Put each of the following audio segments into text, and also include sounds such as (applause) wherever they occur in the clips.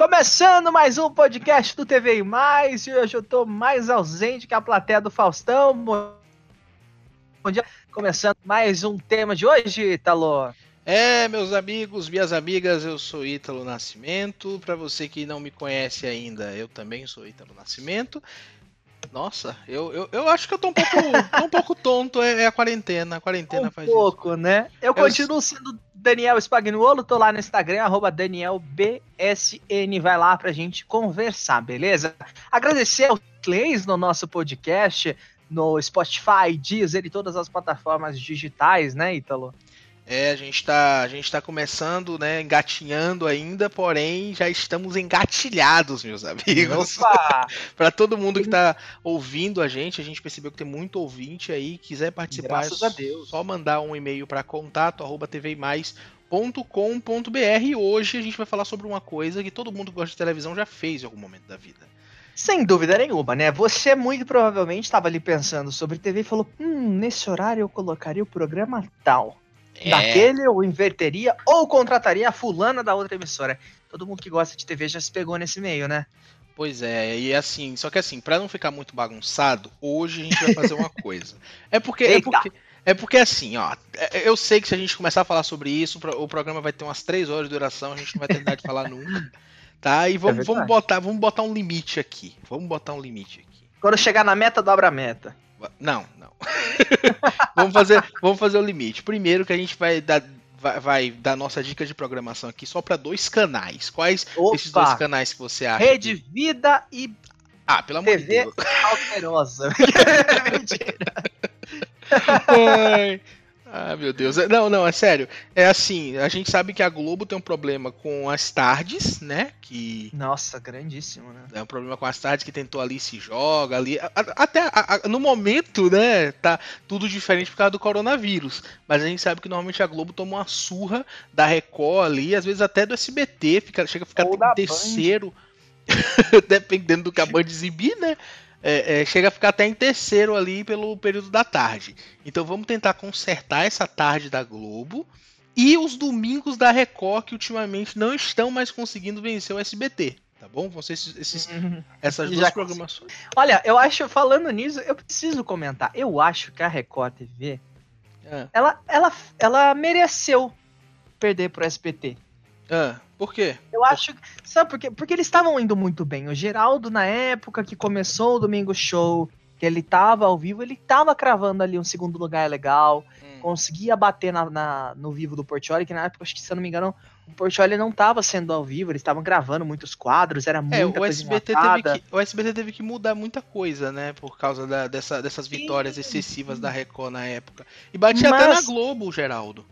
Começando mais um podcast do TV e Mais, e hoje eu tô mais ausente que a plateia do Faustão. Bom dia. Começando mais um tema de hoje, Italo. É, meus amigos, minhas amigas, eu sou Ítalo Nascimento. Para você que não me conhece ainda, eu também sou Ítalo Nascimento. Nossa, eu, eu, eu acho que eu tô um pouco, (laughs) tô um pouco tonto, é, é, a quarentena. A quarentena um faz pouco, isso. né? Eu, eu continuo sendo Daniel Spagnuolo, tô lá no Instagram, arroba DanielBSN. Vai lá pra gente conversar, beleza? Agradecer aos plays no nosso podcast, no Spotify, Deezer e todas as plataformas digitais, né, Ítalo? É, a gente tá, a gente tá começando, né, engatinhando ainda, porém já estamos engatilhados, meus amigos. Para (laughs) todo mundo que tá ouvindo a gente, a gente percebeu que tem muito ouvinte aí, quiser participar, Graças a Deus. só mandar um e-mail para contato@tvmais.com.br e hoje a gente vai falar sobre uma coisa que todo mundo que gosta de televisão já fez em algum momento da vida. Sem dúvida nenhuma, né? Você muito provavelmente estava ali pensando sobre TV e falou: hum, nesse horário eu colocaria o programa tal. É. Daquele eu inverteria ou contrataria a fulana da outra emissora. Todo mundo que gosta de TV já se pegou nesse meio, né? Pois é, e assim, só que assim, para não ficar muito bagunçado, hoje a gente vai fazer uma (laughs) coisa. É porque, é porque é porque assim, ó, é, eu sei que se a gente começar a falar sobre isso, o programa vai ter umas 3 horas de duração, a gente não vai terminar de falar nunca. (laughs) Tá? E vamos, é vamos botar, vamos botar um limite aqui. Vamos botar um limite aqui. Quando chegar na meta, dobra a meta. Não, não. (laughs) vamos, fazer, vamos fazer o limite. Primeiro que a gente vai dar, vai, vai dar nossa dica de programação aqui só para dois canais. Quais Opa. esses dois canais que você acha? Rede que... Vida e ah, pelo amor TV de Deus. Alterosa. (laughs) (laughs) Mentira. Ah, meu Deus. Não, não, é sério. É assim, a gente sabe que a Globo tem um problema com as tardes, né? Que. Nossa, grandíssimo, né? É um problema com as tardes que tentou ali se joga ali. Até a, a, no momento, né? Tá tudo diferente por causa do coronavírus. Mas a gente sabe que normalmente a Globo toma uma surra da Record ali, às vezes até do SBT, fica, chega a ficar terceiro. (laughs) dependendo do que a (laughs) Band exibir, né? É, é, chega a ficar até em terceiro ali pelo período da tarde. Então vamos tentar consertar essa tarde da Globo e os domingos da Record que ultimamente não estão mais conseguindo vencer o SBT. Tá bom? Vão ser esses, esses uhum. essas duas Já programações. Olha, eu acho, falando nisso, eu preciso comentar. Eu acho que a Record TV é. ela, ela, ela mereceu perder pro SBT. Ah, por quê? Eu acho. Sabe por quê? Porque eles estavam indo muito bem. O Geraldo, na época que começou o Domingo Show, que ele tava ao vivo, ele tava cravando ali um segundo lugar legal. Hum. Conseguia bater na, na, no vivo do Portioli, que na época, acho que se eu não me engano, o Portioli não tava sendo ao vivo, eles estavam gravando muitos quadros, era muita é, o coisa SBT teve que, O SBT teve que mudar muita coisa, né? Por causa da, dessa, dessas vitórias sim, excessivas sim. da Record na época. E batia Mas... até na Globo, o Geraldo.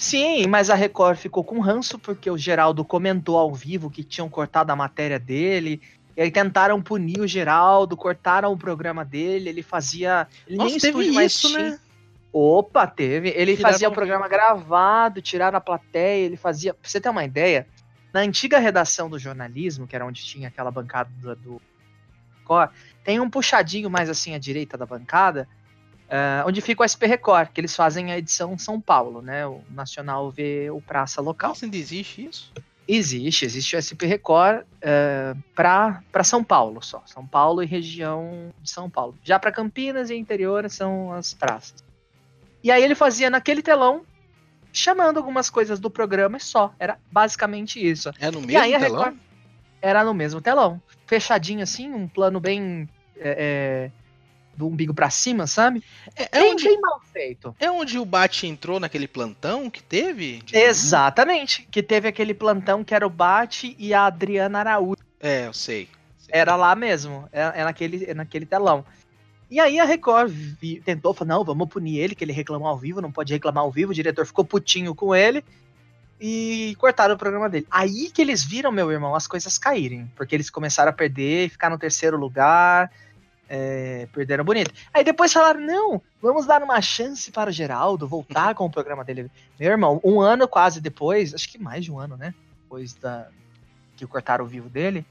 Sim, mas a Record ficou com ranço porque o Geraldo comentou ao vivo que tinham cortado a matéria dele. E aí tentaram punir o Geraldo, cortaram o programa dele, ele fazia. Ele Nossa, nem teve mais isso, tinha. né? Opa, teve. Ele tiraram... fazia o programa gravado, tiraram a plateia, ele fazia. Pra você ter uma ideia, na antiga redação do jornalismo, que era onde tinha aquela bancada do, do tem um puxadinho mais assim à direita da bancada, Uh, onde fica o SP Record, que eles fazem a edição São Paulo, né? O Nacional vê o Praça Local. Nossa, ainda existe isso? Existe, existe o SP Record uh, para São Paulo só. São Paulo e região de São Paulo. Já para Campinas e interior são as praças. E aí ele fazia naquele telão, chamando algumas coisas do programa e só. Era basicamente isso. É no mesmo telão? Record, era no mesmo telão. Fechadinho assim, um plano bem. É, do umbigo para cima, sabe? É, é bem, onde, bem mal feito. É onde o Bat entrou naquele plantão que teve? Exatamente. Que teve aquele plantão que era o Bat e a Adriana Araújo. É, eu sei. sei. Era lá mesmo. É, é, naquele, é naquele telão. E aí a Record vi, tentou, falou, não, vamos punir ele, que ele reclamou ao vivo, não pode reclamar ao vivo. O diretor ficou putinho com ele e cortaram o programa dele. Aí que eles viram, meu irmão, as coisas caírem. Porque eles começaram a perder, ficar no terceiro lugar é, perderam bonito. Aí depois falaram: não, vamos dar uma chance para o Geraldo voltar (laughs) com o programa dele. Meu irmão, um ano quase depois, acho que mais de um ano, né? Depois da que cortaram o vivo dele.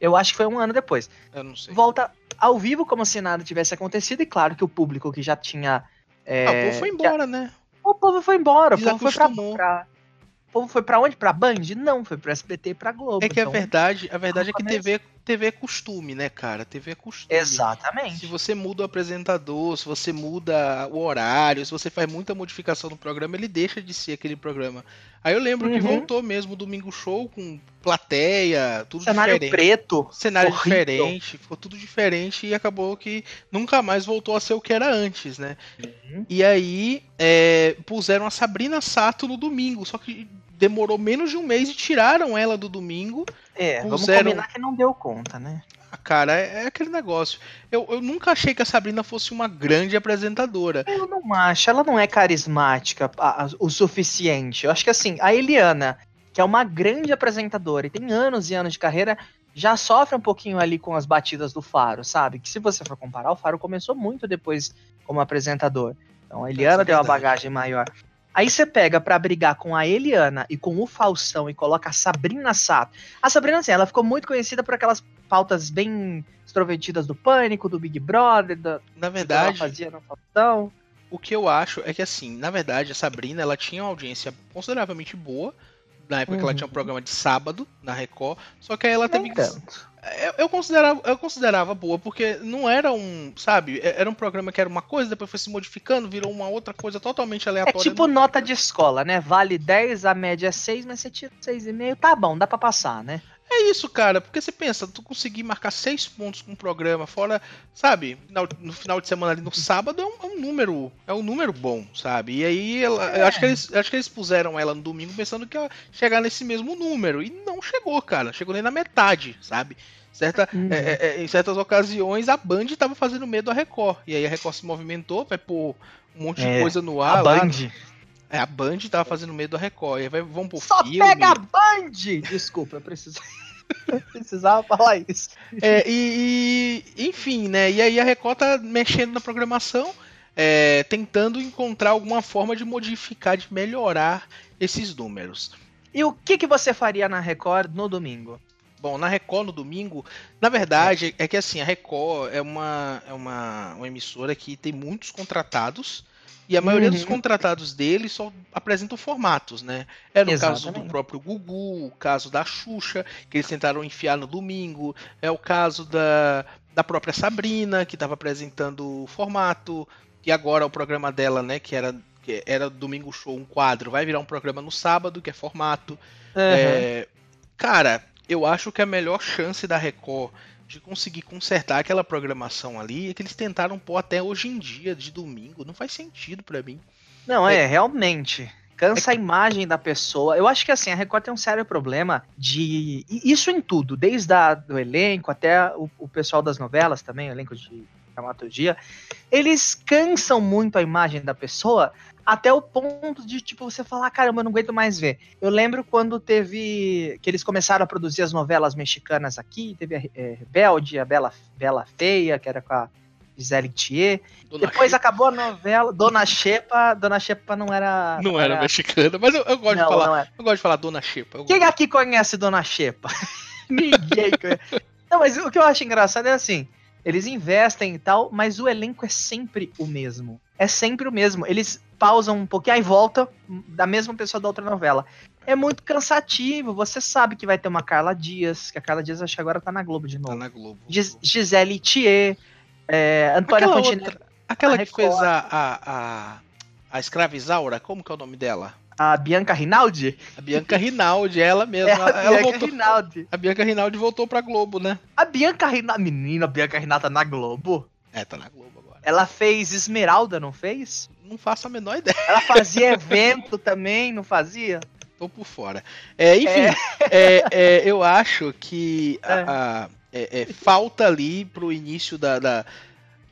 Eu acho que foi um ano depois. Eu não sei. Volta ao vivo como se nada tivesse acontecido, e claro que o público que já tinha. É, ah, o povo foi embora, né? O povo foi embora, o povo foi pra, pra, povo foi pra onde? Pra Band? Não, foi pro SBT e pra Globo. É que a então- verdade, a verdade é que começo. TV, TV é costume, né, cara? TV é costume. Se Exatamente. você muda o apresentador, se você muda o horário, se você faz muita modificação no programa, ele deixa de ser aquele programa. Aí eu lembro que Uhum. voltou mesmo o Domingo Show com plateia, tudo Cenário diferente. preto. Cenário horrível. diferente, ficou tudo diferente e acabou que nunca mais voltou a ser o que era antes, né? Uhum. E aí é, puseram a Sabrina Sato no domingo, só que demorou menos de um mês e tiraram ela do domingo. É, vamos Puseram- combinar que não deu conta, né? Ah, Cara, é, é aquele negócio. Eu, eu nunca achei que a Sabrina fosse uma grande apresentadora. Eu não acho, ela não é carismática a- a- o suficiente. Eu acho que assim, a Eliana, que é uma grande apresentadora e tem anos e anos de carreira, já sofre um pouquinho ali com as batidas do Faro, sabe? Que se você for comparar, o Faro começou muito depois como apresentador. Então a Eliana é tem uma bagagem maior. Aí você pega pra brigar com a Eliana e com o Faustão e coloca a Sabrina Sato. A Sabrina, assim, ela ficou muito conhecida por aquelas pautas bem extrovertidas do Pânico, do Big Brother, da, Na que ela verdade, fazia no Faustão. o que eu acho é que assim, na verdade, a Sabrina ela tinha uma audiência consideravelmente boa. Na época que ela Uhum. tinha um programa de sábado na Record, só que aí ela teve Nem que tanto. Eu, eu considerava, eu considerava boa, porque não era um, sabe, é- era um programa que era uma coisa, depois foi se modificando, virou uma outra coisa totalmente É aleatória. tipo nota de escola, né? Vale 10, a média é 6, mas você tira 6,5, tá bom, dá pra passar, né? É isso, cara, porque você pensa, tu conseguir marcar seis pontos com um programa, fora, sabe, no, no final de semana ali no sábado é um, é um número, é um número bom, sabe? E aí ela, eu acho que eles, eu acho que eles puseram ela no domingo pensando que ia chegar nesse mesmo número e não chegou, cara, chegou nem na metade, sabe? Certa, Uhum. é, é, é, em certas ocasiões a Band tava fazendo medo à Record. E aí a Record se movimentou, vai pôr um monte de É, coisa no a ar. lá. Band. É, a Band tava fazendo medo à Record. Aí vai, vão pôr Só filme. pega a Band! Desculpa, eu preciso. (laughs) eu precisava falar isso. É, e, e- enfim, né? E aí a Record tá mexendo na programação, é, tentando encontrar alguma forma de modificar, de melhorar esses números. E o que, que você faria na Record no domingo? Bom, na Record no domingo, na verdade é que assim, a Record é uma, é uma, uma emissora que tem muitos contratados. E a maioria dos Uhum. contratados deles só apresentam formatos, né? É no caso do próprio Gugu, o caso da Xuxa, que eles tentaram enfiar no domingo, é o caso da, da própria Sabrina, que estava apresentando o formato, e agora o programa dela, né, que era, que era Domingo Show, um quadro, vai virar um programa no sábado, que é formato. É, cara, eu acho que a melhor chance da Record de conseguir consertar aquela programação ali é que eles tentaram pôr até hoje em dia, de domingo. Não faz sentido pra mim. Não, é, realmente. Cansa a imagem da pessoa. Eu acho que assim, a Record tem um sério problema de. Isso em tudo, desde a, do elenco até o, o pessoal das novelas também, o elenco de dramaturgia. Eles cansam muito a imagem da pessoa até o ponto de, tipo, você falar, caramba, eu não aguento mais ver. Eu lembro quando teve. que eles começaram a produzir as novelas mexicanas aqui, teve a é, Rebelde, a Bela, Bela Feia, que era com a Gisele Thier. Dona Depois Xepa acabou a novela. Dona Xepa. Dona Xepa não era. não era mexicana, mas eu, eu gosto Não, de falar. era. Eu gosto de falar Dona Xepa. Quem aqui conhece Dona Xepa? (laughs) Ninguém conhece. Não, mas o que eu acho engraçado é assim: eles investem e tal, mas o elenco é sempre o mesmo. É sempre o mesmo. Eles pausam um pouquinho, aí volta da mesma pessoa da outra novela. É muito cansativo. Você sabe que vai ter uma Carla Dias, que a Carla Dias acho que agora tá na Globo de Tá novo. na Globo. Gis- Gisele Thier, é, Antônia Aquela Fontenelle, outra, aquela que fez a, a, a, a escravizaura, como que é o nome dela? A Bianca Rinaldi. A Bianca Rinaldi, ela mesma. É a ela Bianca voltou, Rinaldi. a Bianca Rinaldi voltou pra Globo, né? A Bianca Rinaldi. Menina, a Bianca Rinaldi tá na Globo. É, tá na Globo agora. Ela fez Esmeralda, não fez? Não faço a menor ideia, Ela fazia (laughs) evento também, não fazia? tô por fora. É, enfim, é, é, eu acho que a- É. a- é, é, falta ali pro início da, da-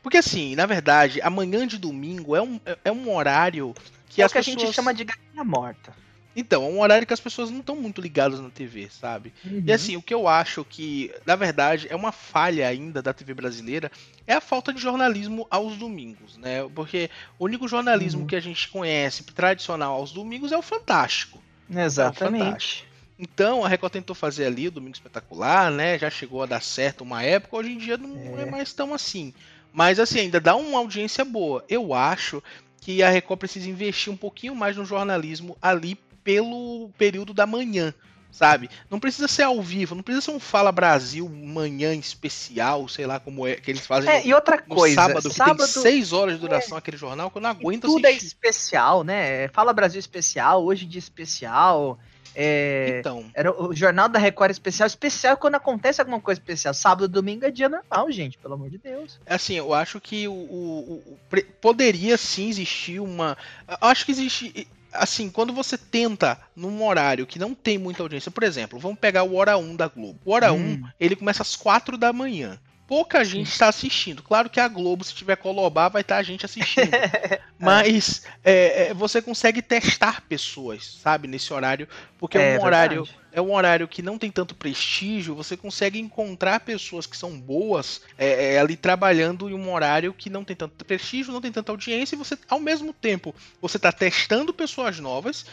Porque assim, na verdade, amanhã de domingo é um, é- é um horário que é o as que a pessoas. gente chama de galinha morta. Então, é um horário que as pessoas não estão muito ligadas na TV, sabe? Uhum. E assim, o que eu acho que, na verdade, é uma falha ainda da TV brasileira é a falta de jornalismo aos domingos, né? Porque o único jornalismo Uhum. que a gente conhece tradicional aos domingos é o Fantástico. Exatamente. Então, a Record tentou fazer ali o Domingo Espetacular, né? Já chegou a dar certo uma época, hoje em dia não é, É. mais tão assim. Mas assim, ainda dá uma audiência boa. Eu acho que a Record precisa investir um pouquinho mais no jornalismo ali pelo período da manhã sabe? Não precisa ser ao vivo, não precisa ser um Fala Brasil manhã especial, sei lá como é que eles fazem. É, e outra coisa, sábado, que sábado, tem seis horas de duração é, aquele jornal que eu não aguento tudo é assistir. Tudo é especial, né? Fala Brasil especial, hoje de especial. É, então. Era o Jornal da Record especial. Especial quando acontece alguma coisa especial. Sábado domingo é dia normal, gente, pelo amor de Deus. É assim, eu acho que o, o, o poderia sim existir uma. Eu acho que existe assim, quando você tenta num horário que não tem muita audiência, por exemplo, vamos pegar o Hora 1 da Globo. O Hora hum. 1, ele começa às 4 da manhã. Pouca gente está assistindo. Claro que a Globo, se tiver Colobar, vai estar tá a gente assistindo. (laughs) Mas é, é, você consegue testar pessoas, sabe, nesse horário, porque é, é um horário é um horário que não tem tanto prestígio, você consegue encontrar pessoas que são boas é, é, ali trabalhando em um horário que não tem tanto prestígio, não tem tanta audiência, e você, ao mesmo tempo, você está testando pessoas novas,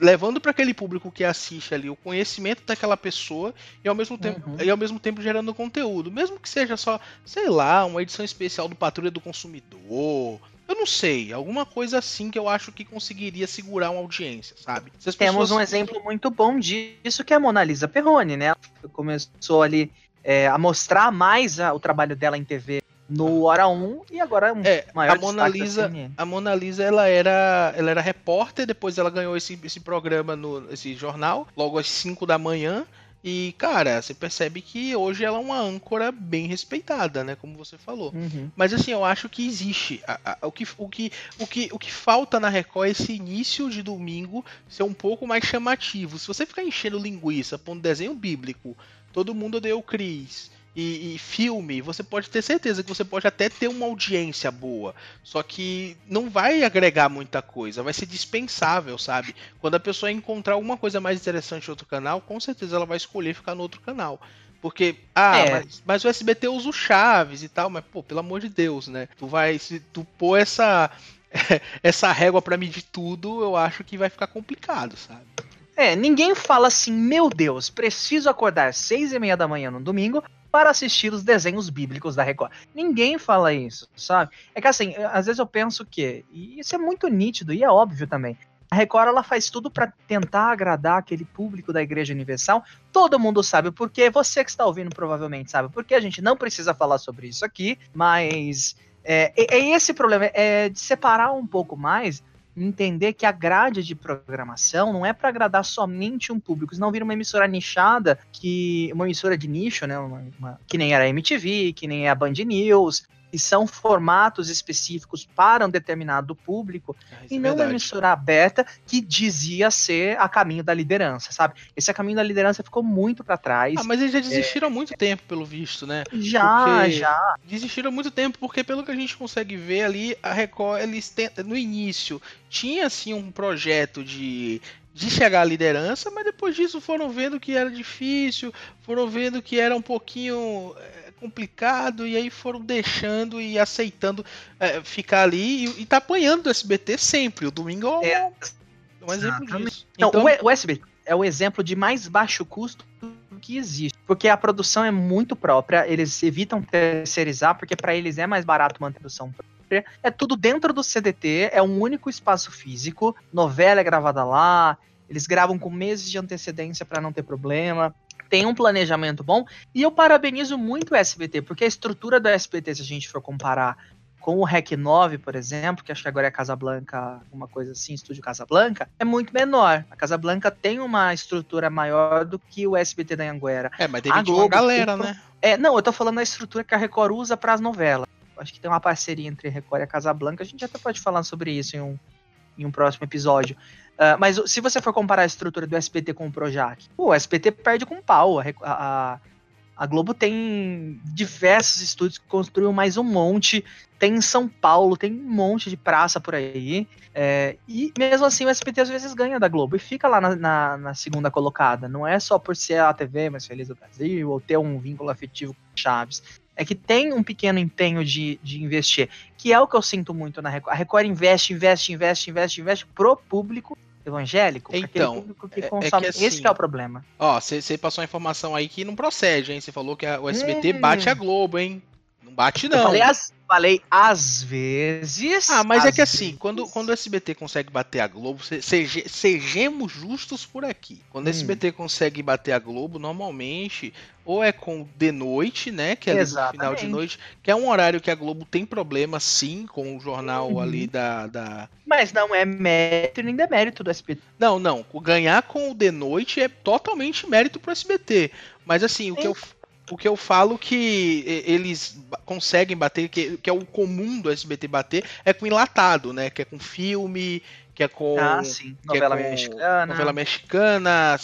levando para aquele público que assiste ali o conhecimento daquela pessoa e ao mesmo tempo uhum. e ao mesmo tempo gerando conteúdo, mesmo que seja só, sei lá, uma edição especial do Patrulha do Consumidor, eu não sei, alguma coisa assim que eu acho que conseguiria segurar uma audiência, sabe? Pessoas... Temos um exemplo muito bom disso que é a Mona Lisa Perrone, né? Ela começou ali é, a mostrar mais a, o trabalho dela em TV no Hora 1 e agora é um é, maior a Mona Lisa A Mona Lisa ela era, ela era repórter, depois ela ganhou esse, esse programa no esse jornal, logo às 5 da manhã. E, cara, você percebe que hoje ela é uma âncora bem respeitada, né? Como você falou. Uhum. Mas assim, eu acho que existe. A, a, o, que, o, que, o, que, o que falta na Record é esse início de domingo ser um pouco mais chamativo. Se você ficar enchendo linguiça, pondo desenho bíblico, todo mundo odeia o Cris e, e, filme, você pode ter certeza que você pode até ter uma audiência boa. Só que não vai agregar muita coisa, vai ser dispensável, sabe? Quando a pessoa encontrar alguma coisa mais interessante em outro canal, com certeza ela vai escolher ficar no outro canal. Porque, ah, é. mas, mas, o SBT usa o Chaves e tal, mas, pô, pelo amor de Deus, né? Tu vai, se tu pôr essa, (laughs) essa régua para medir tudo, eu acho que vai ficar complicado, sabe? É, ninguém fala assim, meu Deus, preciso acordar seis e meia da manhã no domingo para assistir os desenhos bíblicos da Record. Ninguém fala isso, sabe? É que assim, às vezes eu penso que, e isso é muito nítido e é óbvio também. A Record ela faz tudo para tentar agradar aquele público da Igreja Universal. Todo mundo sabe o porquê, você que está ouvindo provavelmente sabe porque a gente não precisa falar sobre isso aqui, mas é, é, é esse problema, é de separar um pouco mais entender que a grade de programação não é para agradar somente um público, senão vira uma emissora nichada, que uma emissora de nicho, né, uma, uma, que nem era a MTV, que nem é a Band News, e são formatos específicos para um determinado público ah, e é não uma emissora aberta que dizia ser a caminho da liderança, sabe? Esse a caminho da liderança ficou muito para trás. Ah, mas eles já desistiram há é... muito tempo, pelo visto, né? Já, porque já. Desistiram há muito tempo porque pelo que a gente consegue ver ali, a Record eles tentam, no início tinha assim um projeto de de chegar à liderança, mas depois disso foram vendo que era difícil, foram vendo que era um pouquinho complicado e aí foram deixando e aceitando é, ficar ali e, e tá apanhando do SBT sempre. O domingo é, é um exemplo disso. Então, então, o, o SBT é o exemplo de mais baixo custo que existe, porque a produção é muito própria, eles evitam terceirizar porque para eles é mais barato manter a produção própria. É tudo dentro do CDT, é um único espaço físico, novela é gravada lá, eles gravam com meses de antecedência para não ter problema tem um planejamento bom. E eu parabenizo muito o SBT, porque a estrutura do SBT, se a gente for comparar com o REC 9, por exemplo, que acho que agora é Casablanca, uma coisa assim, Estúdio Casablanca, é muito menor. A Casablanca tem uma estrutura maior do que o SBT da Anguera. É, mas teve uma galera, né? É, não, eu tô falando da estrutura que a Record usa para as novelas. Acho que tem uma parceria entre a Record e a Casablanca, a gente até pode falar sobre isso em um, em um próximo episódio. Uh, mas se você for comparar a estrutura do SBT com o Projac, o SBT perde com pau. A, a, a, Globo tem diversos estúdios que construiu mais um monte. Tem em São Paulo, tem um monte de praça por aí. É, e mesmo assim o SBT às vezes ganha da Globo e fica lá na, na, na, segunda colocada. Não é só por ser a TV mais feliz do Brasil ou ter um vínculo afetivo com Chaves é que tem um pequeno empenho de, de investir, que é o que eu sinto muito na Record. A Record investe, investe, investe, investe, investe pro público evangélico, então, público que consome. É, é que assim, Esse que é o problema. Ó, você passou a informação aí que não procede, hein? Você falou que a, o SBT hum. bate a Globo, hein? Não bate, não. Eu falei, as, falei às vezes. Ah, mas é que vezes. assim, quando, quando o SBT consegue bater a Globo, se, seja, sejamos justos por aqui. Quando o hum. SBT consegue bater a Globo, normalmente, ou é com de noite, né? Que é no final de noite, que é um horário que a Globo tem problema, sim, com o jornal uhum. ali da, da. Mas não é mérito nem demérito do SBT. Não, não. Ganhar com o de noite é totalmente mérito pro SBT. Mas assim, o que eu o que eu falo que eles conseguem bater, que, que é o comum do SBT bater, é com enlatado, né? Que é com filme, que é com. Ah, sim. Novela é com mexicana. Novela mexicana,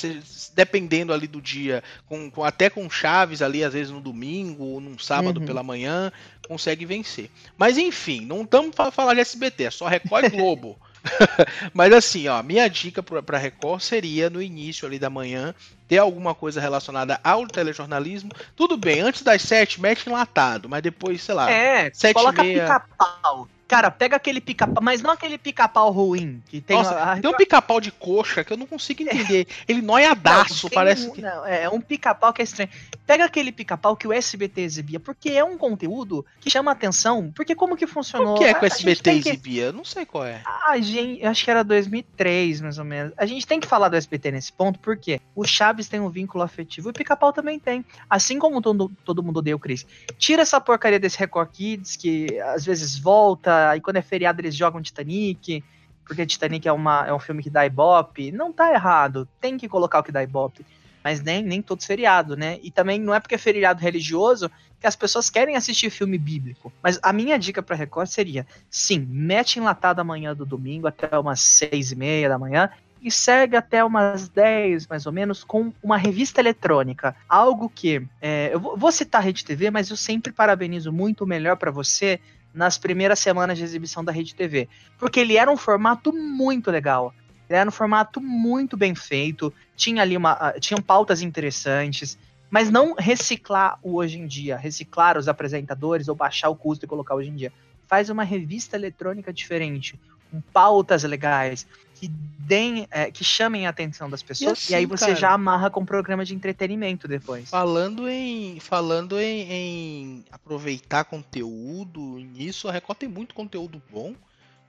dependendo ali do dia, com, com, até com Chaves ali, às vezes no domingo ou num sábado uhum. pela manhã, consegue vencer. Mas enfim, não estamos para falar de SBT, é só Record Globo. (laughs) (laughs) Mas assim, ó, minha dica para Record seria no início ali da manhã ter alguma coisa relacionada ao telejornalismo. Tudo bem, antes das sete, mete enlatado, mas depois, sei lá, é, sete coloca meia... pica-pau. Cara, pega aquele pica-pau, mas não aquele pica-pau ruim. Que tem, Nossa, a... tem um pica-pau de coxa que eu não consigo entender. Ele noiadaço, não, parece um, que. Não, é um pica-pau que é estranho. Pega aquele pica-pau que o SBT exibia, porque é um conteúdo que chama atenção. Porque como que funcionou? O que é que o SBT exibia? Que... Não sei qual é. Ah, gente, acho que era 2003, mais ou menos. A gente tem que falar do SBT nesse ponto, porque o Chaves tem um vínculo afetivo e o pica-pau também tem. Assim como todo, todo mundo odeia o Chris. Tira essa porcaria desse Record Kids, que às vezes volta e quando é feriado eles jogam Titanic, porque Titanic é, uma, é um filme que dá ibope. Não tá errado, tem que colocar o que dá ibope. Mas nem, nem todos feriado, né? E também não é porque é feriado religioso que as pessoas querem assistir filme bíblico. Mas a minha dica para Record seria: sim, mete enlatado amanhã do domingo até umas seis e meia da manhã e segue até umas 10, mais ou menos, com uma revista eletrônica. Algo que. É, eu vou citar a Rede TV, mas eu sempre parabenizo muito melhor para você nas primeiras semanas de exibição da Rede TV. Porque ele era um formato muito legal. Ele era um formato muito bem feito, tinha ali uma. Ah, tinham pautas interessantes, mas não reciclar o hoje em dia, reciclar os apresentadores ou baixar o custo e colocar hoje em dia. Faz uma revista eletrônica diferente, com pautas legais, que deem, é, que chamem a atenção das pessoas, e, assim, e aí você cara, já amarra com um programa de entretenimento depois. Falando em. Falando em, em aproveitar conteúdo, nisso, a Record tem muito conteúdo bom.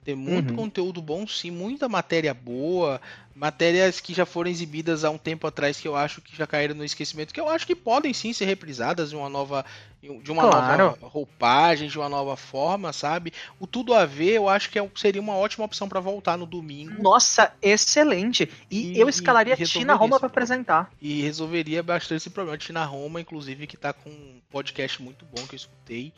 Tem muito uhum. conteúdo bom, sim, muita matéria boa, matérias que já foram exibidas há um tempo atrás que eu acho que já caíram no esquecimento, que eu acho que podem sim ser reprisadas de uma nova, de uma claro. nova roupagem, de uma nova forma, sabe? O Tudo a Ver, eu acho que é, seria uma ótima opção para voltar no domingo. Nossa, excelente! E, e eu escalaria e Tina Roma para apresentar. E resolveria bastante esse problema. Tina Roma, inclusive, que tá com um podcast muito bom que eu escutei.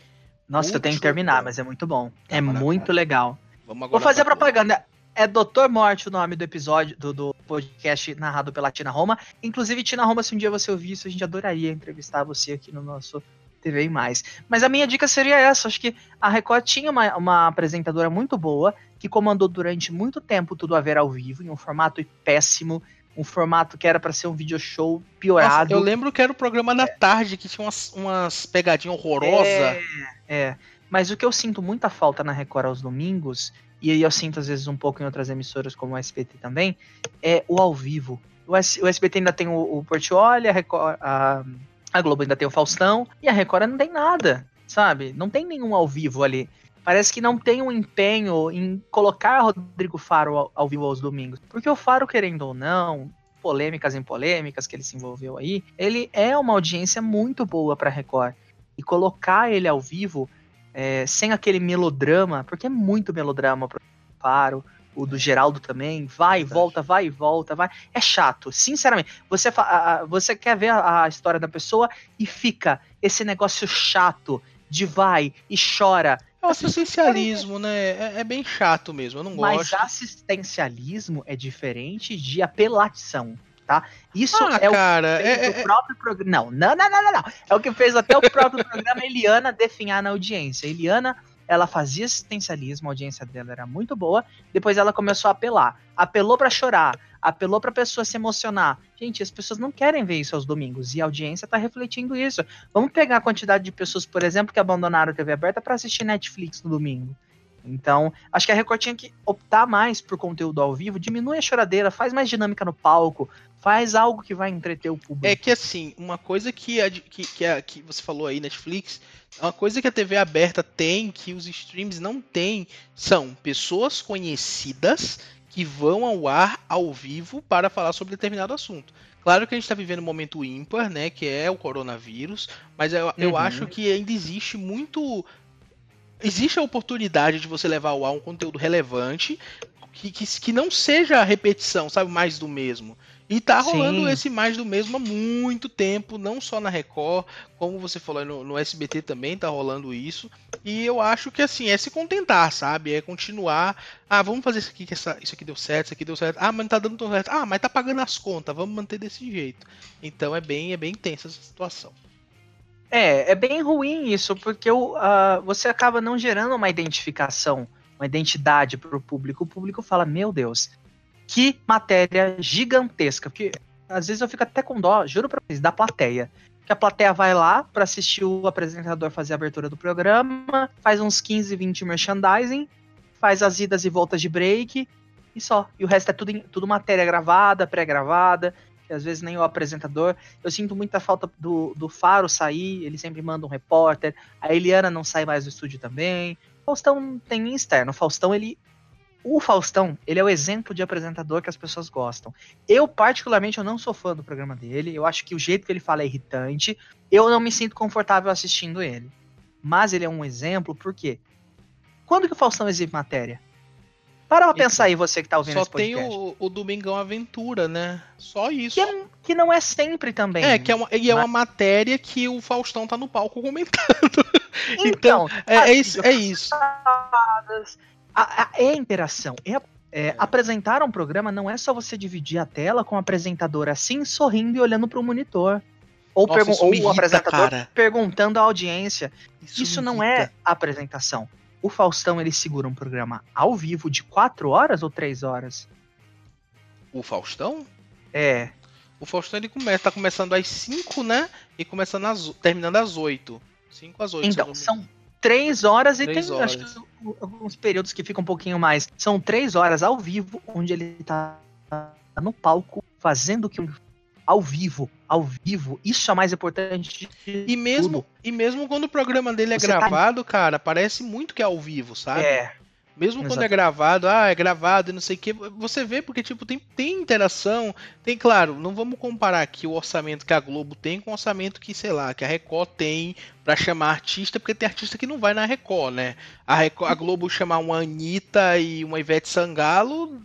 Nossa, muito eu tenho que terminar, bom. mas é muito bom. Tá é muito legal. Vou fazer a propaganda. É Doutor Morte o nome do episódio do, do, podcast narrado pela Tina Roma. Inclusive, Tina Roma, se um dia você ouvir isso, a gente adoraria entrevistar você aqui no nosso TV e mais. Mas a minha dica seria essa. Acho que a Record tinha uma, uma apresentadora muito boa, que comandou durante muito tempo tudo a ver ao vivo, em um formato péssimo, um formato que era para ser um video show piorado. Nossa, eu lembro que era o programa da tarde, que tinha umas, umas pegadinhas horrorosas. É, é. Mas o que eu sinto muita falta na Record aos domingos, e aí eu sinto às vezes um pouco em outras emissoras como o SBT também, é o ao vivo. O, SBT ainda tem o, o Portioli, a, a, a Globo ainda tem o Faustão, e a Record não tem nada, sabe? Não tem nenhum ao vivo ali. Parece que não tem um empenho em colocar Rodrigo Faro ao, ao vivo aos domingos. Porque o Faro, querendo ou não, polêmicas em polêmicas que ele se envolveu aí, ele é uma audiência muito boa para Record. E colocar ele ao vivo é, sem aquele melodrama, porque é muito melodrama pro Faro, o do Geraldo também, vai e volta, vai e volta, vai. É chato, sinceramente. Você, você quer ver a, a história da pessoa e fica esse negócio chato de vai e chora. É o assistencialismo, né? É, é, bem chato mesmo, eu não gosto. Mas assistencialismo é diferente de apelação tá? Isso ah, é cara, o, é, o é, próprio programa. Não, não, não, não, não, É o que fez até o próprio (laughs) programa Eliana definhar na audiência. Eliana, ela fazia assistencialismo, a audiência dela era muito boa. Depois ela começou a apelar. Apelou para chorar, apelou para pessoa se emocionar. Gente, as pessoas não querem ver isso aos domingos e a audiência tá refletindo isso. Vamos pegar a quantidade de pessoas, por exemplo, que abandonaram a TV aberta para assistir Netflix no domingo. Então, acho que a Record tinha que optar mais por conteúdo ao vivo, diminui a choradeira, faz mais dinâmica no palco, faz algo que vai entreter o público. É que assim, uma coisa que, a, que, que, a, que você falou aí, Netflix, uma coisa que a TV aberta tem, que os streams não têm, são pessoas conhecidas que vão ao ar ao vivo para falar sobre determinado assunto. Claro que a gente está vivendo um momento ímpar, né? Que é o coronavírus, mas eu, eu uhum. acho que ainda existe muito existe a oportunidade de você levar ao ar um conteúdo relevante que, que, que não seja repetição, sabe, mais do mesmo. E tá rolando Sim. esse mais do mesmo há muito tempo, não só na Record, como você falou no, no, SBT também tá rolando isso. E eu acho que assim, é se contentar, sabe? É continuar. Ah, vamos fazer isso aqui, que essa, isso aqui deu certo, isso aqui deu certo. Ah, mas não tá dando tão certo. Ah, mas tá pagando as contas, vamos manter desse jeito. Então é bem, é bem tensa essa situação. É, é bem ruim isso, porque uh, você acaba não gerando uma identificação, uma identidade para o público. O público fala, meu Deus, que matéria gigantesca. Porque às vezes eu fico até com dó, juro para vocês, da plateia. Que a plateia vai lá para assistir o apresentador fazer a abertura do programa, faz uns 15, 20 merchandising, faz as idas e voltas de break e só. E o resto é tudo, tudo matéria gravada, pré-gravada às vezes nem o apresentador. Eu sinto muita falta do, do Faro sair, ele sempre manda um repórter. A Eliana não sai mais do estúdio também. O Faustão tem externo. O Faustão, ele. O Faustão, ele é o exemplo de apresentador que as pessoas gostam. Eu, particularmente, eu não sou fã do programa dele. Eu acho que o jeito que ele fala é irritante. Eu não me sinto confortável assistindo ele. Mas ele é um exemplo, por quê? Quando que o Faustão exibe matéria? Para pra pensar aí, você que tá ouvindo Só esse podcast. Só tem o, o, Domingão Aventura, né? Só isso. Que, é, que não é sempre também. É, que é uma, e é uma matéria que o Faustão tá no palco comentando. (laughs) Então, então é, é, isso. É, isso. A, a, é interação. É, é, apresentar um programa não é só você dividir a tela com o apresentador assim, sorrindo e olhando para o monitor. Ou, Nossa, ou o apresentador cara. perguntando à audiência. Isso, isso não é apresentação o Faustão ele segura um programa ao vivo de quatro horas ou três horas? O Faustão? É. O Faustão ele começa, tá começando às 5, né? E começando às, terminando às 8. 5 às 8. Então, são três horas e três tem horas. acho que alguns períodos que ficam um pouquinho mais. São três horas ao vivo, onde ele tá no palco fazendo o que ao vivo, ao vivo, isso é mais importante. e mesmo tudo. e mesmo quando o programa dele é Você tá gravado, tá... cara, parece muito que é ao vivo, sabe? É. Mesmo quando é gravado, ah, é gravado e não sei o que, você vê porque, tipo, tem, tem interação, tem, claro, não vamos comparar aqui o orçamento que a Globo tem com o orçamento que, sei lá, que a Record tem para chamar artista, porque tem artista que não vai na Record, né? A, Record, a Globo chamar uma Anitta e uma Ivete Sangalo,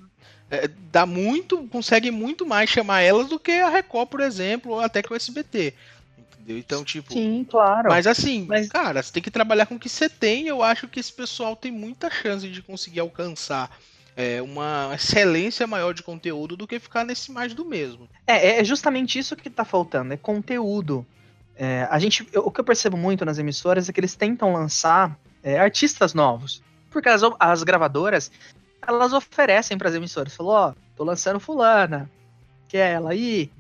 é, dá muito, consegue muito mais chamar elas do que a Record, por exemplo, ou até que o SBT. Entendeu? Então, tipo. Sim, claro. Mas assim, mas... cara, você tem que trabalhar com o que você tem. Eu acho que esse pessoal tem muita chance de conseguir alcançar é, uma excelência maior de conteúdo do que ficar nesse mais do mesmo. É, é justamente isso que tá faltando, é conteúdo. É, a gente, eu, o que eu percebo muito nas emissoras é que eles tentam lançar é, artistas novos. Porque as, as gravadoras, elas oferecem para as emissoras. Falou, ó, tô lançando fulana. Quer ela aí?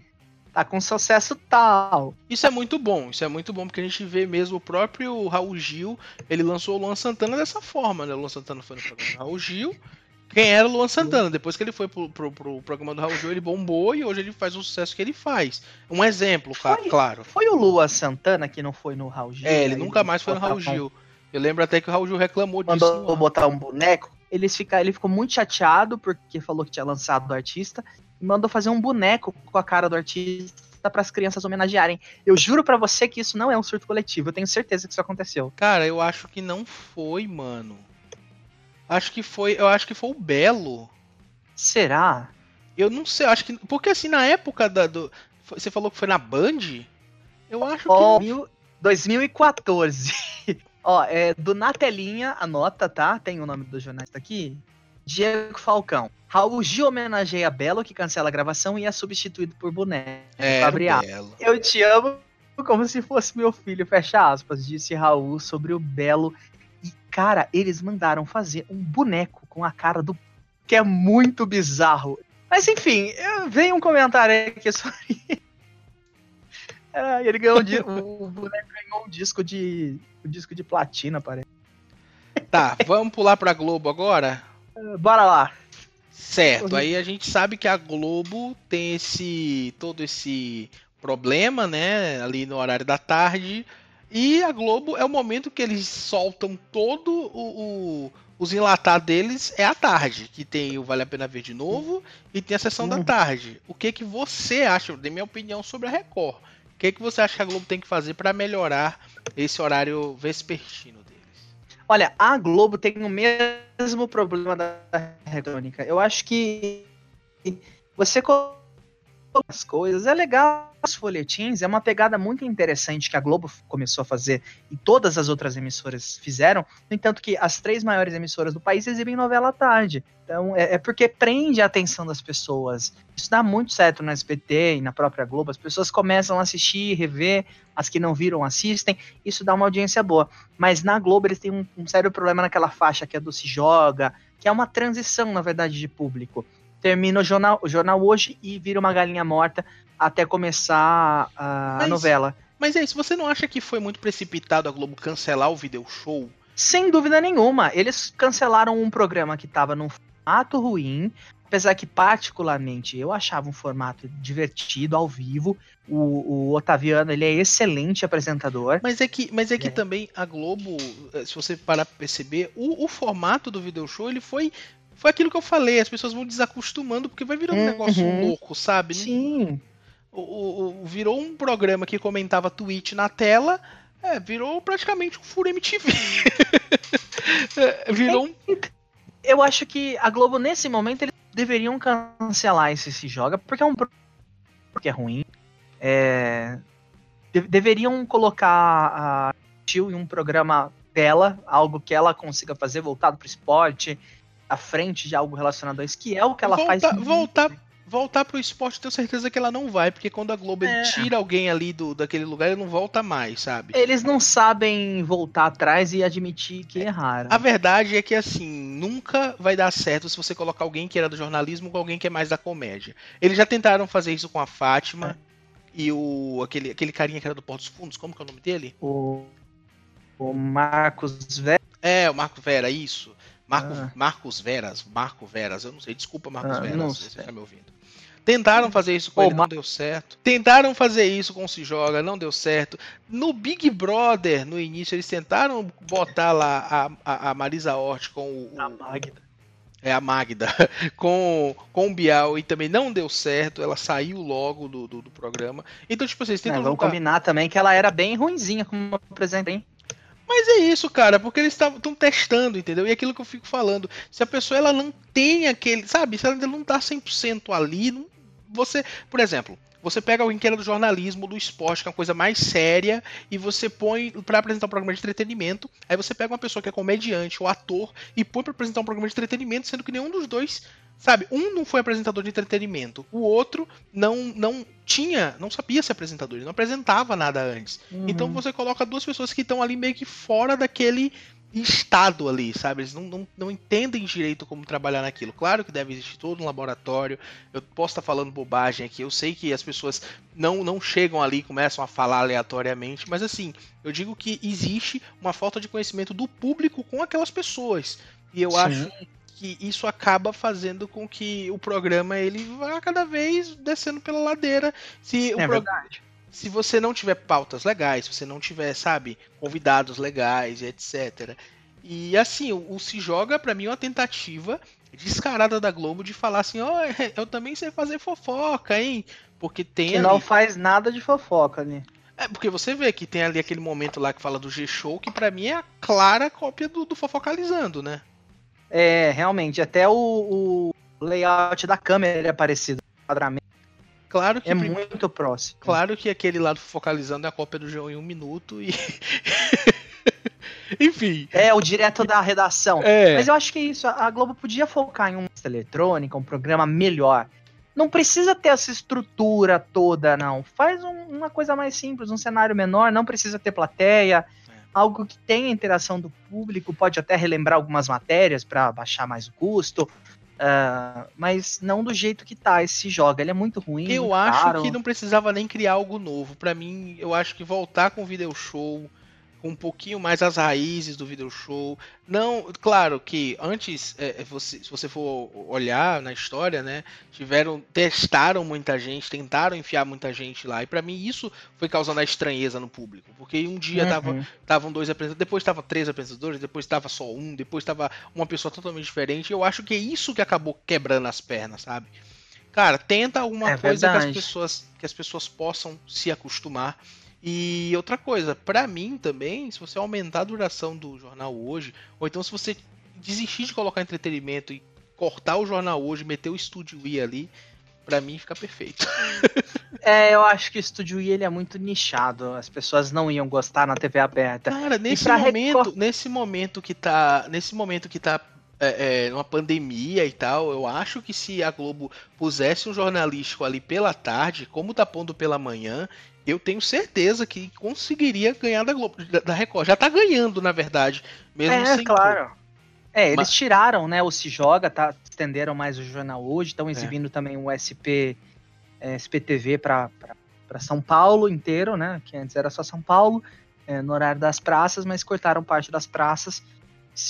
Tá com sucesso tal. Isso é muito bom, isso é muito bom, porque a gente vê mesmo o próprio Raul Gil, ele lançou o Luan Santana dessa forma, né? O Luan Santana foi no programa do Raul Gil. Quem era o Luan Santana? Depois que ele foi pro, pro, pro programa do Raul Gil, ele bombou e hoje ele faz o sucesso que ele faz. Um exemplo, foi, claro. Foi o Luan Santana que não foi no Raul Gil? É, ele nunca mais foi no Raul Gil. Eu lembro até que o Raul Gil reclamou disso. Mandou botar um boneco eles fica, ele ficou muito chateado porque falou que tinha lançado do artista e mandou fazer um boneco com a cara do artista para as crianças homenagearem. Eu juro para você que isso não é um surto coletivo. Eu tenho certeza que isso aconteceu. Cara, eu acho que não foi, mano. Acho que foi, eu acho que foi o Belo. Será? Eu não sei, acho que porque assim na época da do você falou que foi na Band? Eu acho oh, que 2014. (laughs) Ó, é do Na Telinha, anota, tá? Tem o nome do jornalista aqui. Diego Falcão. Raul Gil homenageia Belo, que cancela a gravação e é substituído por Boneco. É, Gabriel. Belo. Eu te amo como se fosse meu filho, fecha aspas, disse Raul sobre o Belo. E, cara, eles mandaram fazer um boneco com a cara do. que é muito bizarro. Mas enfim, veio um comentário aqui sobre. É, ele ganhou um, (laughs) o boneco ganhou um disco de um disco de platina, parece. Tá, vamos pular pra Globo agora? Bora lá. Certo, aí a gente sabe que a Globo tem esse todo esse problema, né, ali no horário da tarde, e a Globo é o momento que eles soltam todo o, o os enlatados deles é à tarde, que tem o Vale a Pena Ver de novo e tem a sessão uhum. da tarde. O que que você acha, de minha opinião sobre a Record? O que que você acha que a Globo tem que fazer para melhorar esse horário vespertino deles? Olha, a Globo tem o mesmo problema da Record. Eu acho que você as coisas. É legal os folhetins, é uma pegada muito interessante que a Globo começou a fazer e todas as outras emissoras fizeram. No entanto, que as três maiores emissoras do país exibem novela à tarde. Então, é, é porque prende a atenção das pessoas. Isso dá muito certo no SBT e na própria Globo. As pessoas começam a assistir, rever, as que não viram assistem. Isso dá uma audiência boa. Mas na Globo eles têm um, um sério problema naquela faixa que é do Se Joga, que é uma transição, na verdade, de público termina o jornal, o jornal hoje e vira uma galinha morta até começar a, mas, novela. Mas é isso, você não acha que foi muito precipitado a Globo cancelar o video show? Sem dúvida nenhuma. Eles cancelaram um programa que estava num formato ruim, apesar que particularmente eu achava um formato divertido ao vivo. O, o Otaviano ele é excelente apresentador. Mas é que, mas é que é. também a Globo, eh, se você parar para perceber, o, o formato do video show ele foi foi aquilo que eu falei, as pessoas vão desacostumando porque vai virando um uhum. negócio louco, sabe? Sim. O, o, o, virou um programa que comentava tweet na tela, é, virou praticamente um furo MTV. (laughs) É, virou um. Eu acho que a Globo, nesse momento, eles deveriam cancelar esse Se Joga, porque é um porque é ruim. É... De deveriam colocar a Tio em um programa dela, algo que ela consiga fazer voltado para o esporte, à frente de algo relacionado a isso, que é o que ela faz. Voltar, voltar pro esporte, tenho certeza que ela não vai, porque quando a Globo é. tira alguém ali do, daquele lugar, ele não volta mais, sabe? Eles não sabem voltar atrás e admitir que erraram. A verdade é que, assim, nunca vai dar certo se você colocar alguém que era do jornalismo com alguém que é mais da comédia. Eles já tentaram fazer isso com a Fátima é. e o aquele, aquele carinha que era do Porto dos Fundos, como que é o nome dele? O, o Marcos Vera. É, o Marco Vera, isso. Marco, ah. Marcos Veras, Marco Veras, eu não sei, desculpa Marcos ah, Veras, você tá me ouvindo. Tentaram fazer isso com Pô, ele, não deu certo. Tentaram fazer isso com o Se Joga, não deu certo. No Big Brother, no início, eles tentaram botar lá a, a, a Marisa Hort com o, A Magda. É a Magda, (laughs) com, com o Bial e também não deu certo, ela saiu logo do, do, do programa. Então, tipo, vocês tentam. É, vamos combinar também que ela era bem ruinzinha como apresenta, hein? Mas é isso, cara, porque eles estão testando, entendeu? E é aquilo que eu fico falando, se a pessoa ela não tem aquele, sabe, se ela não tá 100% ali, não, você, por exemplo, você pega alguém que era do jornalismo, do esporte, que é uma coisa mais séria, e você põe para apresentar um programa de entretenimento. Aí você pega uma pessoa que é comediante ou ator e põe para apresentar um programa de entretenimento, sendo que nenhum dos dois Sabe, um não foi apresentador de entretenimento, o outro não não tinha, não sabia ser apresentador, ele não apresentava nada antes. Uhum. Então você coloca duas pessoas que estão ali meio que fora daquele estado ali, sabe? Eles não, não, não entendem direito como trabalhar naquilo. Claro que deve existir todo um laboratório. Eu posso estar falando bobagem aqui. Eu sei que as pessoas não, não chegam ali e começam a falar aleatoriamente, mas assim, eu digo que existe uma falta de conhecimento do público com aquelas pessoas. E eu Sim. acho que isso acaba fazendo com que o programa ele vá cada vez descendo pela ladeira. Se é pro... verdade. Se você não tiver pautas legais, se você não tiver, sabe, convidados legais, etc. E assim, o, o Se Joga, para mim, é uma tentativa descarada da Globo de falar assim: ó, oh, (laughs) eu também sei fazer fofoca, hein? Porque tem. Que ali... não faz nada de fofoca, né? É, porque você vê que tem ali aquele momento lá que fala do G-Show, que para mim é a clara cópia do, do Fofocalizando, né? É, realmente, até o, o layout da câmera é parecido. Quadramento. Claro que é muito próximo. Claro que aquele lado focalizando é a cópia do João em um minuto e. (laughs) Enfim. É, o direto da redação. É. Mas eu acho que é isso. A Globo podia focar em uma eletrônica, um programa melhor. Não precisa ter essa estrutura toda, não. Faz um, uma coisa mais simples, um cenário menor, não precisa ter plateia algo que tenha interação do público, pode até relembrar algumas matérias para baixar mais o custo, uh, mas não do jeito que tá esse jogo. Ele é muito ruim. Eu muito acho caro. que não precisava nem criar algo novo. Para mim, eu acho que voltar com o video show um pouquinho mais as raízes do video show. Não, claro que antes, é, é, você, se você for olhar na história, né, tiveram, testaram muita gente, tentaram enfiar muita gente lá. E para mim isso foi causando a estranheza no público, porque um dia uhum. tava, tavam dois apresentadores, depois tava três apresentadores, depois tava só um, depois tava uma pessoa totalmente diferente. Eu acho que é isso que acabou quebrando as pernas, sabe? Cara, tenta alguma é coisa que as pessoas que as pessoas possam se acostumar. E outra coisa, para mim também, se você aumentar a duração do jornal hoje, ou então se você desistir de colocar entretenimento e cortar o jornal hoje, meter o estúdio I ali, para mim fica perfeito. (laughs) é, eu acho que o estúdio I ele é muito nichado, as pessoas não iam gostar na TV aberta. Cara, nesse momento, recor... nesse momento que tá, nesse momento que tá é, é, uma pandemia e tal, eu acho que se a Globo pusesse um jornalístico ali pela tarde, como tá pondo pela manhã, eu tenho certeza que conseguiria ganhar da Globo, da, Record. Já tá ganhando, na verdade, mesmo é, sem claro. É, eles Mas... tiraram, né, o Se Joga, tá, estenderam mais o jornal hoje, estão é. exibindo é. também o SP, é, SPTV para São Paulo inteiro, né, que antes era só São Paulo, é, no horário das praças, mas cortaram parte das praças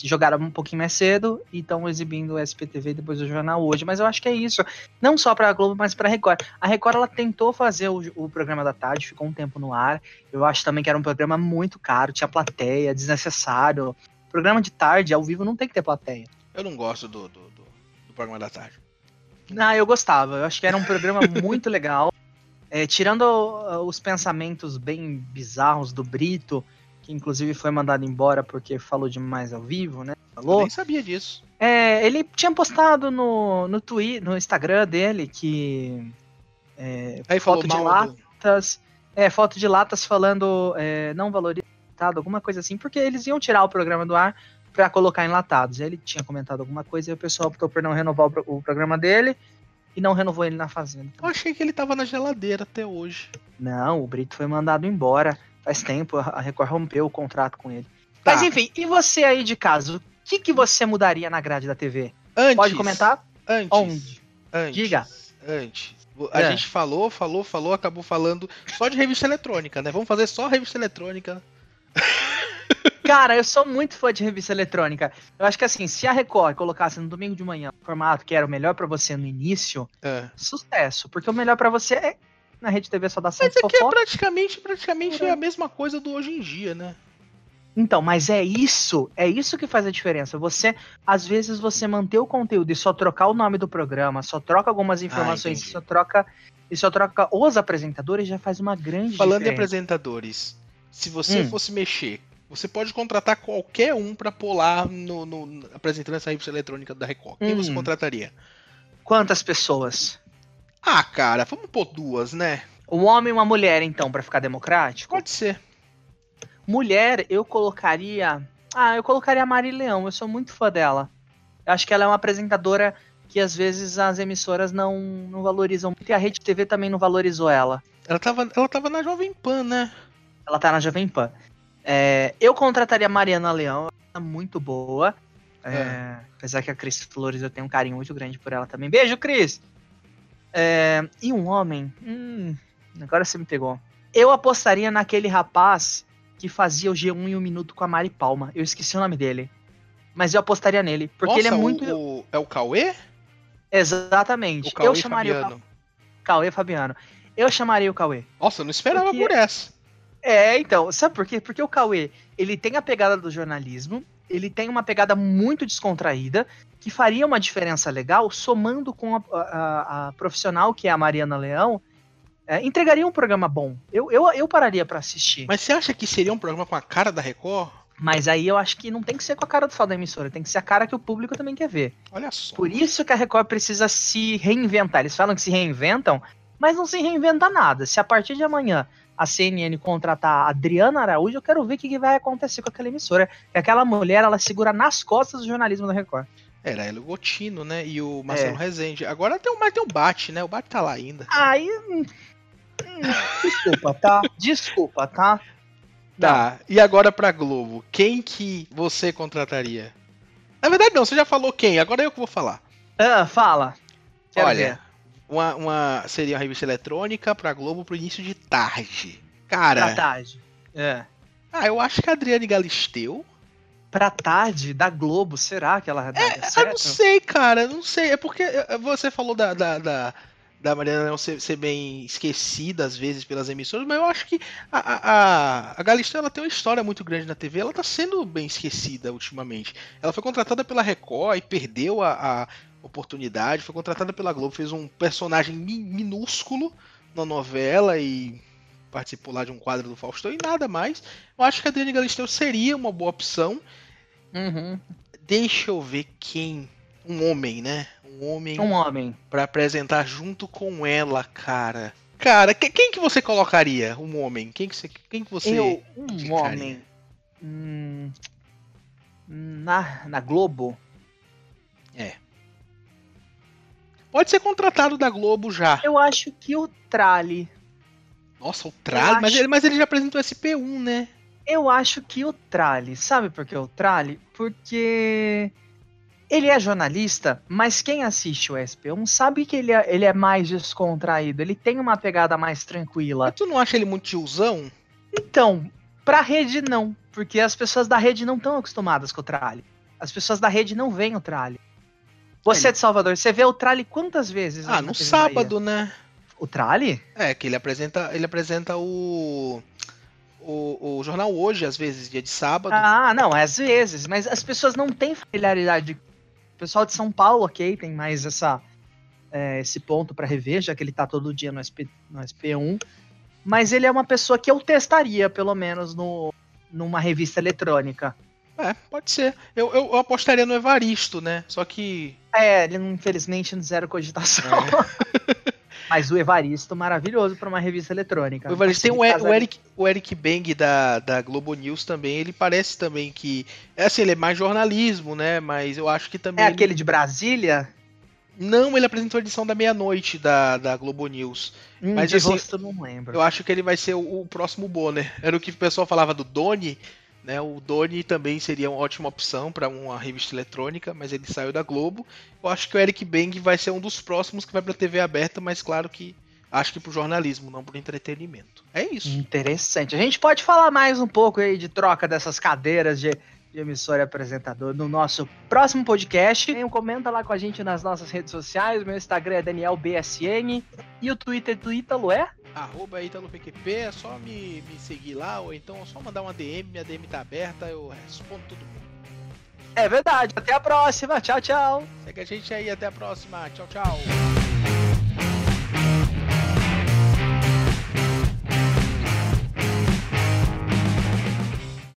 jogaram um pouquinho mais cedo e estão exibindo o SPTV depois do jornal hoje. Mas eu acho que é isso. Não só para a Globo, mas para a Record. A Record ela tentou fazer o, o, programa da tarde, ficou um tempo no ar. Eu acho também que era um programa muito caro, tinha plateia, desnecessário. Programa de tarde, ao vivo, não tem que ter plateia. Eu não gosto do, do, do, do programa da tarde. Não, eu gostava. Eu acho que era um programa (laughs) muito legal. É, tirando os pensamentos bem bizarros do Brito, que inclusive foi mandado embora porque falou demais ao vivo, né? Falou. Eu nem sabia disso. É, ele tinha postado no, no Twitter, no Instagram dele que é, Aí foto de latas, do... é, foto de latas falando é, não valorizado, alguma coisa assim, porque eles iam tirar o programa do ar para colocar enlatados. Ele tinha comentado alguma coisa e o pessoal optou por não renovar o, o programa dele e não renovou ele na fazenda. Eu achei que ele tava na geladeira até hoje. Não, o Brito foi mandado embora faz tempo, a Record rompeu o contrato com ele. Tá. Mas enfim, e você aí de casa? O que, que você mudaria na grade da TV? Antes, Pode comentar? Antes. Onde? Antes, Diga. Antes. A é. gente falou, falou, falou, acabou falando só de revista eletrônica, né? Vamos fazer só revista eletrônica. (laughs) Cara, eu sou muito fã de revista eletrônica. Eu acho que assim, se a Record colocasse no domingo de manhã o formato que era o melhor para você no início, é. sucesso. Porque o melhor para você é na Rede TV só dá Mas aqui é praticamente, praticamente é. a mesma coisa do hoje em dia, né? Então, mas é isso, é isso que faz a diferença. Você, às vezes, você manter o conteúdo e só trocar o nome do programa, só troca algumas informações, ah, só troca e só troca os apresentadores já faz uma grande Falando diferença. em apresentadores, se você hum. fosse mexer, você pode contratar qualquer um para pular no, no, apresentando essa revista eletrônica da Record. Quem hum. você contrataria? Quantas pessoas? Ah, cara, vamos pôr duas, né? Um homem e uma mulher, então, para ficar democrático? Pode ser. Mulher, eu colocaria. Ah, eu colocaria a Mari Leão, eu sou muito fã dela. Eu acho que ela é uma apresentadora que às vezes as emissoras não, não valorizam muito e a Rede TV também não valorizou ela. Ela tava, ela tava na Jovem Pan, né? Ela tá na Jovem Pan. É, eu contrataria a Mariana Leão, ela é muito boa. É, é. Apesar que a Cris Flores eu tenho um carinho muito grande por ela também. Beijo, Cris! É, e um homem. Hum, agora você me pegou. Eu apostaria naquele rapaz que fazia o G1 em um minuto com a Mari Palma. Eu esqueci o nome dele. Mas eu apostaria nele. Porque Nossa, ele é muito. O, é o Cauê? Exatamente. O Cauê eu chamaria Fabiano. o Cauê Fabiano. Eu chamaria o Cauê. Nossa, eu não esperava porque... por essa. É, então, sabe por quê? Porque o Cauê, ele tem a pegada do jornalismo, ele tem uma pegada muito descontraída, que faria uma diferença legal, somando com a, a, a profissional que é a Mariana Leão, é, entregaria um programa bom. Eu, eu, eu pararia para assistir. Mas você acha que seria um programa com a cara da Record? Mas aí eu acho que não tem que ser com a cara do fã da emissora, tem que ser a cara que o público também quer ver. Olha só. Por isso que a Record precisa se reinventar. Eles falam que se reinventam, mas não se reinventa nada. Se a partir de amanhã a CNN contratar a Adriana Araújo, eu quero ver o que, que vai acontecer com aquela emissora. Que aquela mulher, ela segura nas costas do jornalismo da Record. Era o Gotino, né? E o Marcelo é. Rezende. Agora tem o, mas tem o Bate, né? O Bate tá lá ainda. Aí. Hum, hum, desculpa, tá? (laughs) Desculpa, tá? Tá. E agora pra Globo, quem que você contrataria? Na verdade, não, você já falou quem, agora é eu que vou falar. Ah, fala. Quero Olha, ver. Uma, uma, seria uma revista eletrônica pra Globo pro início de tarde. Cara. Da tarde. É. Ah, eu acho que a Adriane Galisteu. Pra tarde da Globo, será que ela daria É, eu não sei, cara, não sei. É porque eh, você falou da, da, da, da Mariana Leão ser, ser bem esquecida às vezes pelas emissoras, mas eu acho que a, a, a- a Galisteu ela tem uma história muito grande na TV, ela tá sendo bem esquecida ultimamente. Ela foi contratada pela Record e perdeu a, a oportunidade, foi contratada pela Globo, fez um personagem mi- minúsculo na novela e participou lá de um quadro do Faustão e nada mais. Eu acho que a Adriane Galisteu seria uma boa opção. Uhum. Deixa eu ver quem. Um homem, né? Um homem Um homem. pra apresentar junto com ela, cara. Cara, que- quem que você colocaria? Um homem? Quem que você, quem que você Eu, um indicaria? homem. Hum, na, na Globo. Pode ser contratado da Globo já. Eu acho que o Trali. Nossa, o Tralli, mas acho- ele, mas ele já apresentou SP1, né? Eu acho que o Trali. Sabe por que o Trali? Porque ele é jornalista, mas quem assiste o SP1 sabe que ele é, ele é mais descontraído. Ele tem uma pegada mais tranquila. Mas tu não acha ele muito tiozão? Então, pra rede não. Porque as pessoas da rede não estão acostumadas com o Trali. As pessoas da rede não veem o Trali. Você é de Salvador, você vê o Trali quantas vezes? Ah, no sábado, né? O Trali? É, que ele apresenta, ele apresenta o, o o jornal hoje, às vezes, dia de sábado. Ah, não, às vezes, mas as pessoas não têm familiaridade. O pessoal de São Paulo, ok, tem mais essa, é, esse ponto pra rever, já que ele tá todo dia no, SP, no SP1. Mas ele é uma pessoa que eu testaria, pelo menos, no, numa revista eletrônica. É, pode ser. Eu, eu, eu apostaria no Evaristo, né? Só que. É, ele infelizmente não zero cogitação. (laughs) Mas o Evaristo, maravilhoso pra uma revista eletrônica. O Evaristo tem o, E- o Eric, o Eric Bang da, da Globo News também. Ele parece também que. É assim, ele é mais jornalismo, né? Mas eu acho que também. É ele- aquele de Brasília? Não, ele apresentou a edição da meia-noite da, da Globo News. Hum, Mas, de assim, rosto eu não lembro. Eu acho que ele vai ser o, o próximo Bonner. Era o que o pessoal falava do Doni, né? O Doni também seria uma ótima opção para uma revista eletrônica, mas ele saiu da Globo. Eu acho que o Eric Bang vai ser um dos próximos que vai para TV aberta, mas claro que acho que pro jornalismo, não pro entretenimento. É isso. Interessante. A gente pode falar mais um pouco aí de troca dessas cadeiras de, de emissor e apresentador no nosso próximo podcast. Venham, comenta lá com a gente nas nossas redes sociais. Meu Instagram é DanielBSN e o Twitter do Ítalo é? Arroba ItaloPQP, é só me, me seguir lá, ou então é só mandar uma DM, minha DM tá aberta, eu respondo todo mundo. É verdade. Até a próxima. Tchau, tchau. Segue a gente aí, até a próxima. Tchau, tchau.